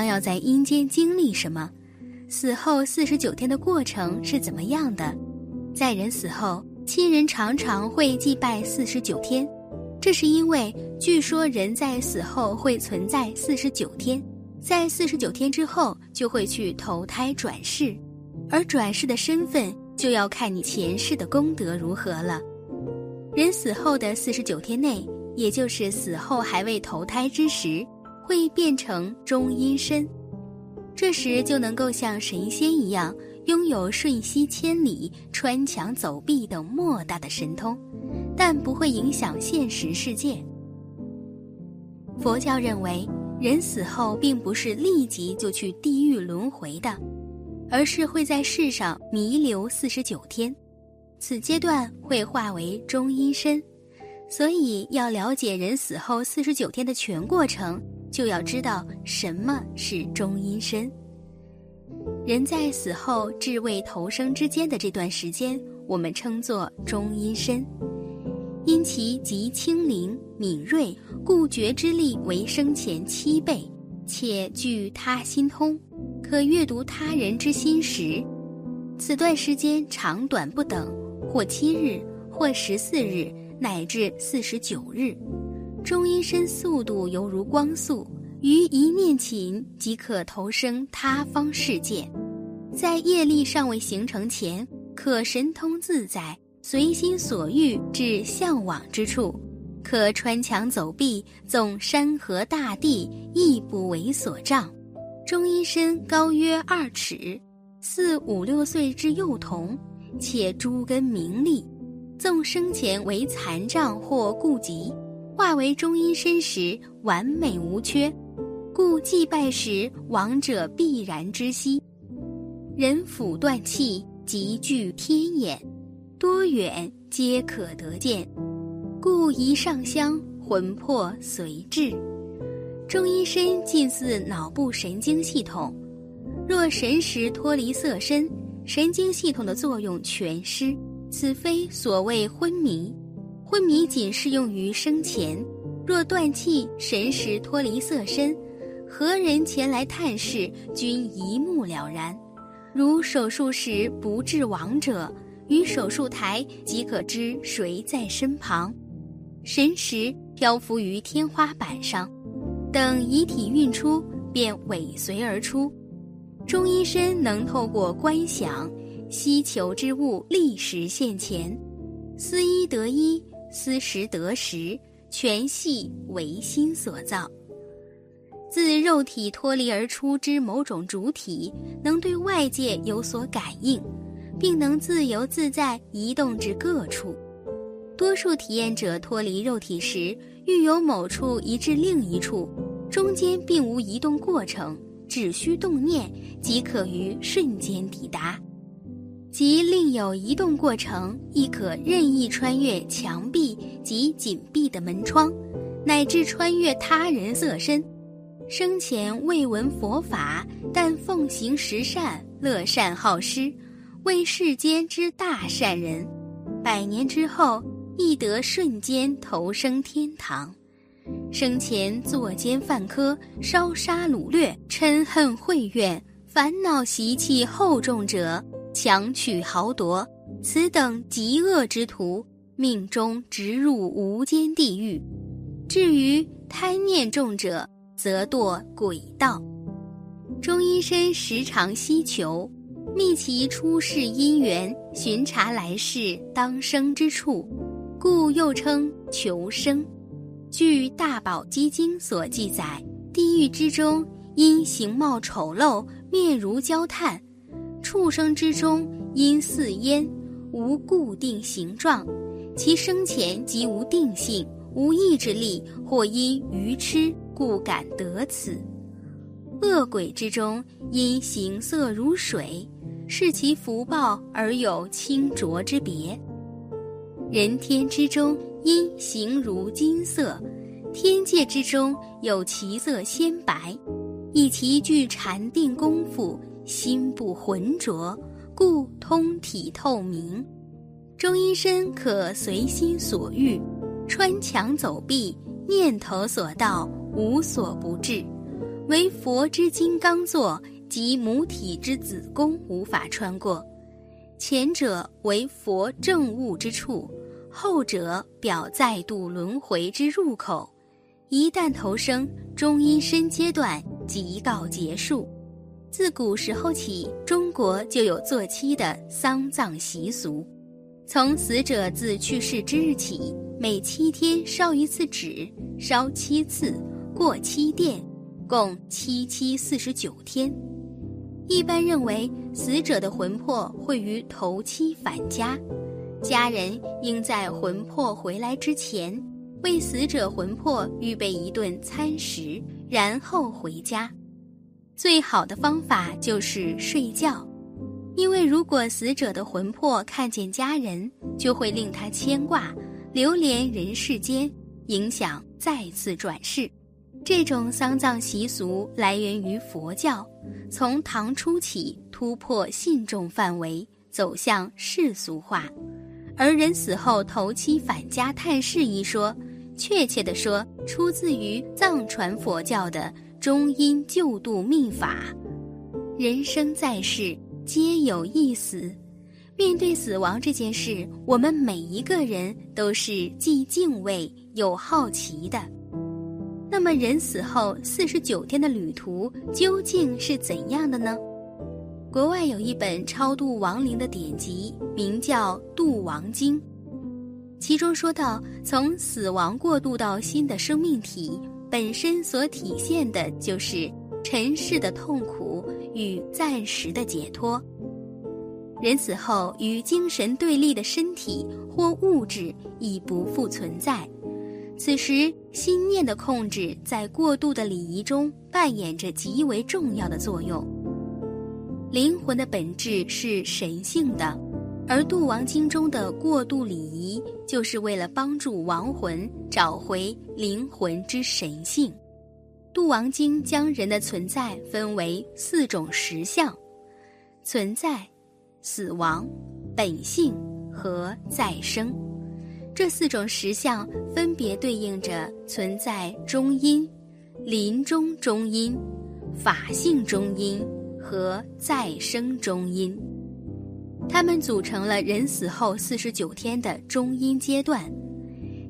将要在阴间经历什么，死后四十九天的过程是怎么样的。在人死后，亲人常常会祭拜四十九天，这是因为据说人在死后会存在四十九天，在四十九天之后就会去投胎转世，而转世的身份就要看你前世的功德如何了。人死后的四十九天内，也就是死后还未投胎之时，会变成中阴身，这时就能够像神仙一样。拥有瞬息千里、穿墙走壁等莫大的神通，但不会影响现实世界。佛教认为，人死后并不是立即就去地狱轮回的，而是会在世上弥留四十九天，此阶段会化为中阴身。所以，要了解人死后四十九天的全过程，就要知道什么是中阴身。人在死后至未投生之间的这段时间，我们称作中阴身，因其极轻灵敏锐，故觉之力为生前七倍，且具他心通，可阅读他人之心识。此段时间长短不等，或七日，或十四日，乃至四十九日。中阴身速度犹如光速，于一念顷即可投生他方世界。在业力尚未形成前，可神通自在，随心所欲至向往之处，可穿墙走壁，纵山河大地，亦不为所障。中医身高约二尺，似五六岁之幼童，且诸根明利，纵生前为残障或痼疾，化为中医身时完美无缺，故祭拜时亡者必然知悉。人腑断气，即具天眼，多远皆可得见，故一上香，魂魄随至。中医身近似脑部神经系统，若神识脱离色身，神经系统的作用全失，此非所谓昏迷。昏迷仅适用于生前，若断气，神识脱离色身，何人前来探视，均一目了然。如手术时不治亡者，于手术台即可知谁在身旁。神识漂浮于天花板上，等遗体运出，便尾随而出。中医身能透过观想，希求之物立时现前，思一得一，思时得时，全系唯心所造。自肉体脱离而出之某种主体，能对外界有所感应，并能自由自在移动至各处。多数体验者脱离肉体时，欲由某处移至另一处，中间并无移动过程，只需动念即可于瞬间抵达；即另有移动过程，亦可任意穿越墙壁及紧闭的门窗，乃至穿越他人色身。生前未闻佛法，但奉行十善，乐善好施，为世间之大善人。百年之后，亦得瞬间投生天堂。生前作奸犯科，烧杀掳掠，嗔恨恚怨，烦恼习气厚重者，强取豪夺，此等极恶之徒，命中直入无间地狱。至于贪念重者，则堕鬼道，中医身时常希求，觅其出世因缘，巡查来世当生之处，故又称求生。据《大宝积经》所记载，地狱之中因形貌丑陋，面如焦炭；畜生之中因似烟，无固定形状，其生前即无定性，无意志力，或因愚痴。故感得此，恶鬼之中因形色如水，视其福报而有清浊之别；人天之中因形如金色，天界之中有其色鲜白，以其具禅定功夫，心不浑浊，故通体透明。中阴身可随心所欲，穿墙走壁，念头所到。无所不至，为佛之金刚座及母体之子宫无法穿过。前者为佛正悟之处，后者表再度轮回之入口。一旦投生，中阴身阶段即告结束。自古时候起，中国就有做七的丧葬习俗。从死者自去世之日起，每七天烧一次纸，烧七次，过七殿，共七七四十九天。一般认为，死者的魂魄会于头七返家，家人应在魂魄回来之前，为死者魂魄预备一顿餐食，然后回家。最好的方法就是睡觉，因为如果死者的魂魄看见家人，就会令他牵挂，流连人世间，影响再次转世。这种丧葬习俗来源于佛教，从唐初起突破信众范围，走向世俗化。而人死后头七返家探视一说，确切地说，出自于藏传佛教的中阴救度秘法。人生在世，皆有一死。面对死亡这件事，我们每一个人都是既敬畏又好奇的。那么人死后四十九天的旅途究竟是怎样的呢？国外有一本超度亡灵的典籍，名叫《度亡经》，其中说到，从死亡过渡到新的生命体本身所体现的就是尘世的痛苦与暂时的解脱。人死后与精神对立的身体或物质已不复存在。此时，心念的控制在过度的礼仪中扮演着极为重要的作用。灵魂的本质是神性的，而度亡经中的过渡礼仪，就是为了帮助亡魂找回灵魂之神性。度亡经将人的存在分为四种实相：存在、死亡、本性和再生。这四种实相分别对应着存在中阴、临终中阴、法性中阴和再生中阴，它们组成了人死后四十九天的中阴阶段。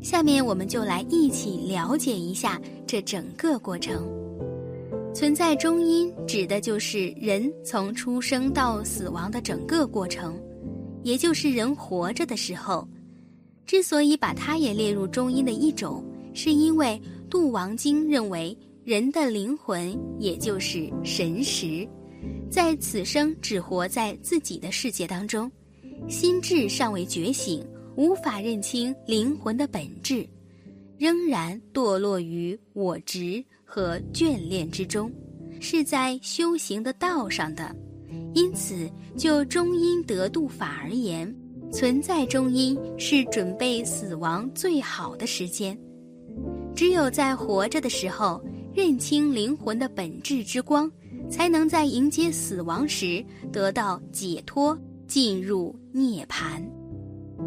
下面我们就来一起了解一下这整个过程。存在中阴指的就是人从出生到死亡的整个过程，也就是人活着的时候。之所以把它也列入中阴的一种，是因为《度亡经》认为人的灵魂也就是神识，在此生只活在自己的世界当中，心智尚未觉醒，无法认清灵魂的本质，仍然堕落于我执和眷恋之中，是在修行的道上的。因此，就中阴得度法而言。存在中阴是准备死亡最好的时间，只有在活着的时候认清灵魂的本质之光，才能在迎接死亡时得到解脱，进入涅槃。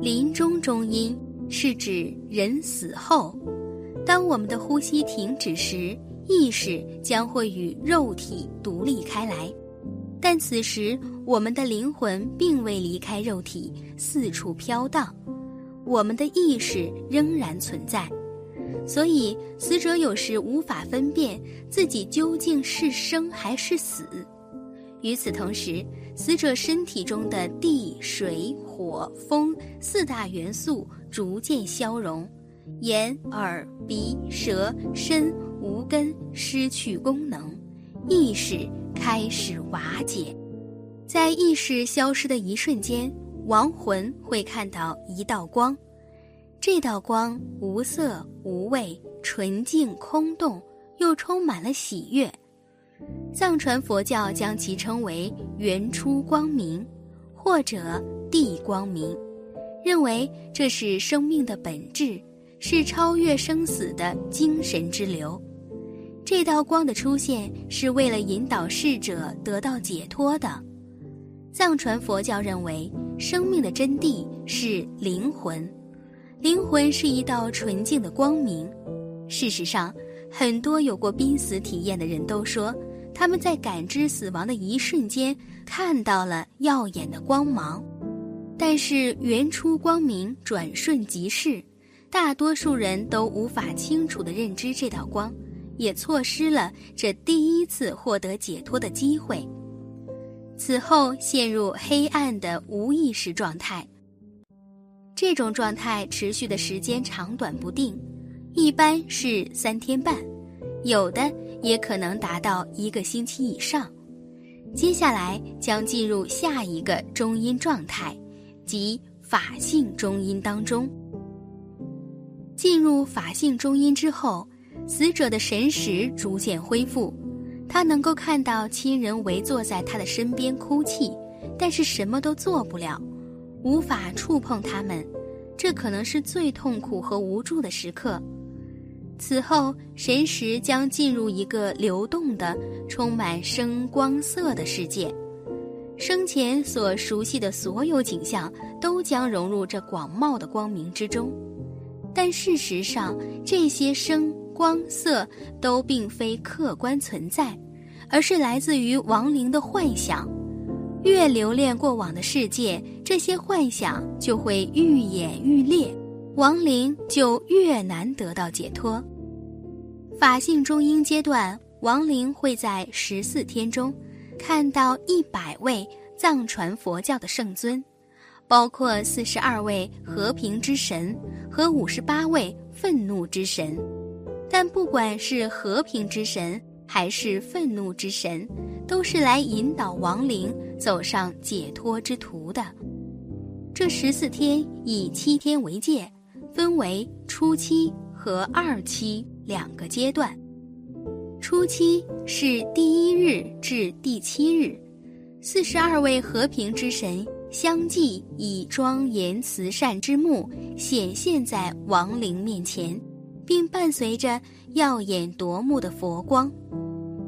临终中阴是指人死后，当我们的呼吸停止时，意识将会与肉体独立开来。但此时，我们的灵魂并未离开肉体，四处飘荡，我们的意识仍然存在，所以死者有时无法分辨自己究竟是生还是死。与此同时，死者身体中的地、水、火、风四大元素逐渐消融，眼、耳、鼻、舌、身无根，失去功能，意识。开始瓦解，在意识消失的一瞬间，亡魂会看到一道光，这道光无色无味，纯净空洞，又充满了喜悦。藏传佛教将其称为原初光明，或者地光明，认为这是生命的本质，是超越生死的精神之流。这道光的出现是为了引导逝者得到解脱的。藏传佛教认为，生命的真谛是灵魂，灵魂是一道纯净的光明。事实上，很多有过濒死体验的人都说，他们在感知死亡的一瞬间看到了耀眼的光芒，但是原初光明转瞬即逝，大多数人都无法清楚地认知这道光，也错失了这第一次获得解脱的机会。此后陷入黑暗的无意识状态。这种状态持续的时间长短不定。一般是三天半，有的也可能达到一个星期以上。接下来将进入下一个中阴状态，即法性中阴当中。进入法性中阴之后，死者的神识逐渐恢复，他能够看到亲人围坐在他的身边哭泣，但是什么都做不了，无法触碰他们，这可能是最痛苦和无助的时刻。此后，神识将进入一个流动的、充满声光色的世界，生前所熟悉的所有景象都将融入这广袤的光明之中。但事实上，这些声光色都并非客观存在，而是来自于亡灵的幻想。越留恋过往的世界，这些幻想就会愈演愈烈，亡灵就越难得到解脱。法性中阴阶段，亡灵会在十四天中看到一百位藏传佛教的圣尊，包括四十二位和平之神和五十八位愤怒之神。但不管是和平之神还是愤怒之神，都是来引导亡灵走上解脱之途的。这十四天以七天为界，分为初期和二期。两个阶段，初期是第一日至第七日，四十二位和平之神相继以庄严慈善之目显现在亡灵面前，并伴随着耀眼夺目的佛光。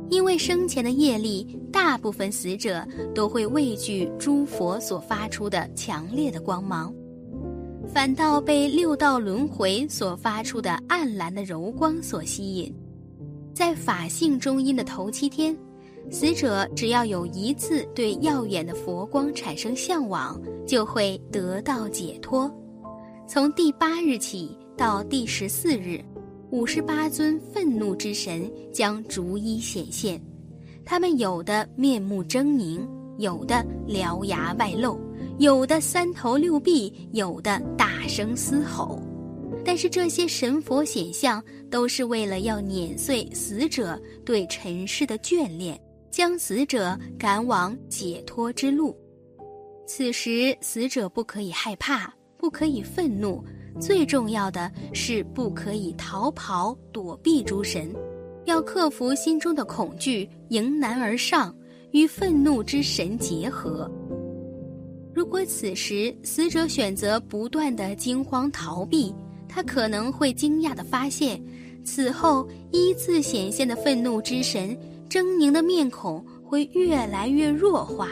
因为生前的业力，大部分死者都会畏惧诸佛所发出的强烈的光芒。反倒被六道轮回所发出的暗蓝的柔光所吸引，在法性中阴的头七天，死者只要有一次对耀眼的佛光产生向往，就会得到解脱。从第八日起到第十四日，五十八尊愤怒之神将逐一显现，他们有的面目狰狞，有的獠牙外露。有的三头六臂，有的大声嘶吼，但是这些神佛显象都是为了要碾碎死者对尘世的眷恋，将死者赶往解脱之路。此时，死者不可以害怕，不可以愤怒，最重要的是不可以逃跑躲避诸神，要克服心中的恐惧，迎难而上，与愤怒之神结合。如果此时死者选择不断的惊慌逃避，他可能会惊讶地发现，此后依次显现的愤怒之神狰狞的面孔会越来越弱化，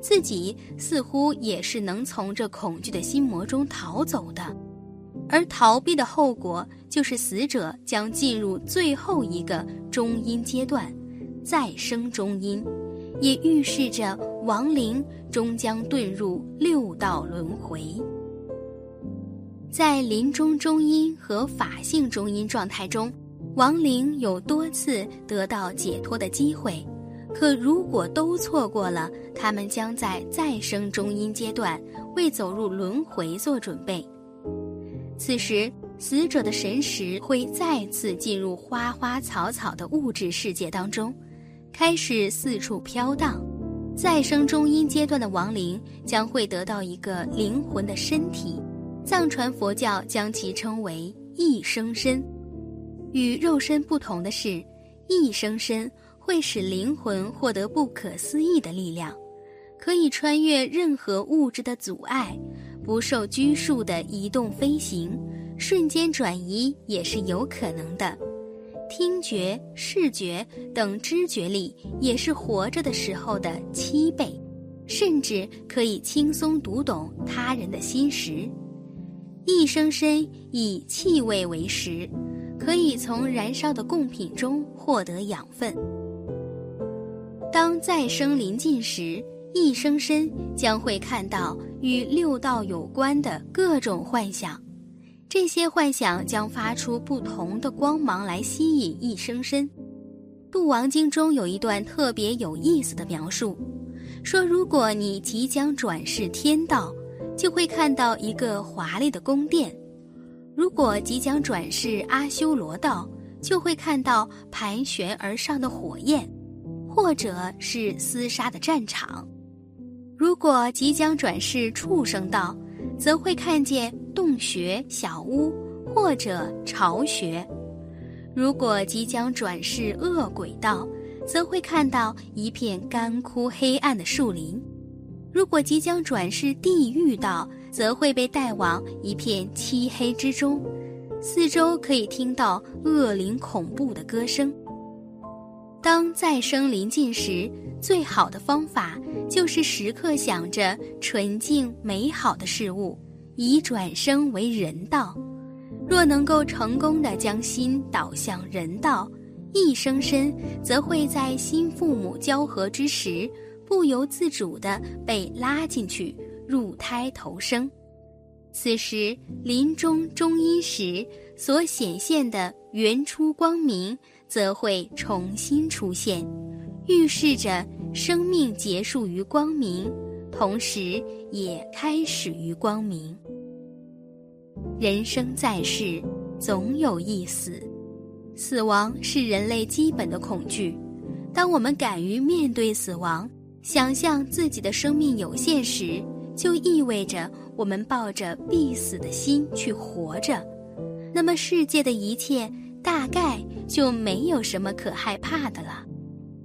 自己似乎也是能从这恐惧的心魔中逃走的，而逃避的后果就是死者将进入最后一个中阴阶段，再生中阴，也预示着亡灵。终将遁入六道轮回。在临终中阴和法性中阴状态中，亡灵有多次得到解脱的机会，可如果都错过了，他们将在再生中阴阶段为走入轮回做准备。此时，死者的神识会再次进入花花草草的物质世界当中，开始四处飘荡。再生中阴阶段的亡灵将会得到一个灵魂的身体，藏传佛教将其称为一生身。与肉身不同的是，一生身会使灵魂获得不可思议的力量，可以穿越任何物质的阻碍，不受拘束的移动飞行，瞬间转移也是有可能的。听觉、视觉等知觉力也是活着的时候的七倍，甚至可以轻松读懂他人的心识。一生身以气味为食，可以从燃烧的贡品中获得养分。当再生临近时，一生身将会看到与六道有关的各种幻想，这些幻想将发出不同的光芒来吸引一生身。《度王经》中有一段特别有意思的描述，说如果你即将转世天道，就会看到一个华丽的宫殿；如果即将转世阿修罗道，就会看到盘旋而上的火焰，或者是厮杀的战场。如果即将转世畜生道，则会看见洞穴、小屋或者巢穴；如果即将转世恶鬼道，则会看到一片干枯黑暗的树林；如果即将转世地狱道，则会被带往一片漆黑之中，四周可以听到恶灵恐怖的歌声。当再生临近时，最好的方法就是时刻想着纯净美好的事物，以转生为人道。若能够成功的将心导向人道，一生身则会在新父母交合之时，不由自主地被拉进去入胎投生。此时临终终阴时所显现的原初光明。则会重新出现，预示着生命结束于光明，同时也开始于光明。人生在世，总有一死，死亡是人类基本的恐惧。当我们敢于面对死亡，想象自己的生命有限时，就意味着我们抱着必死的心去活着。那么，世界的一切。大概就没有什么可害怕的了。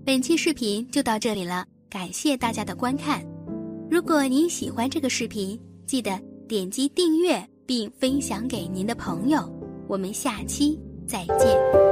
本期视频就到这里了，感谢大家的观看。如果您喜欢这个视频，记得点击订阅并分享给您的朋友。我们下期再见。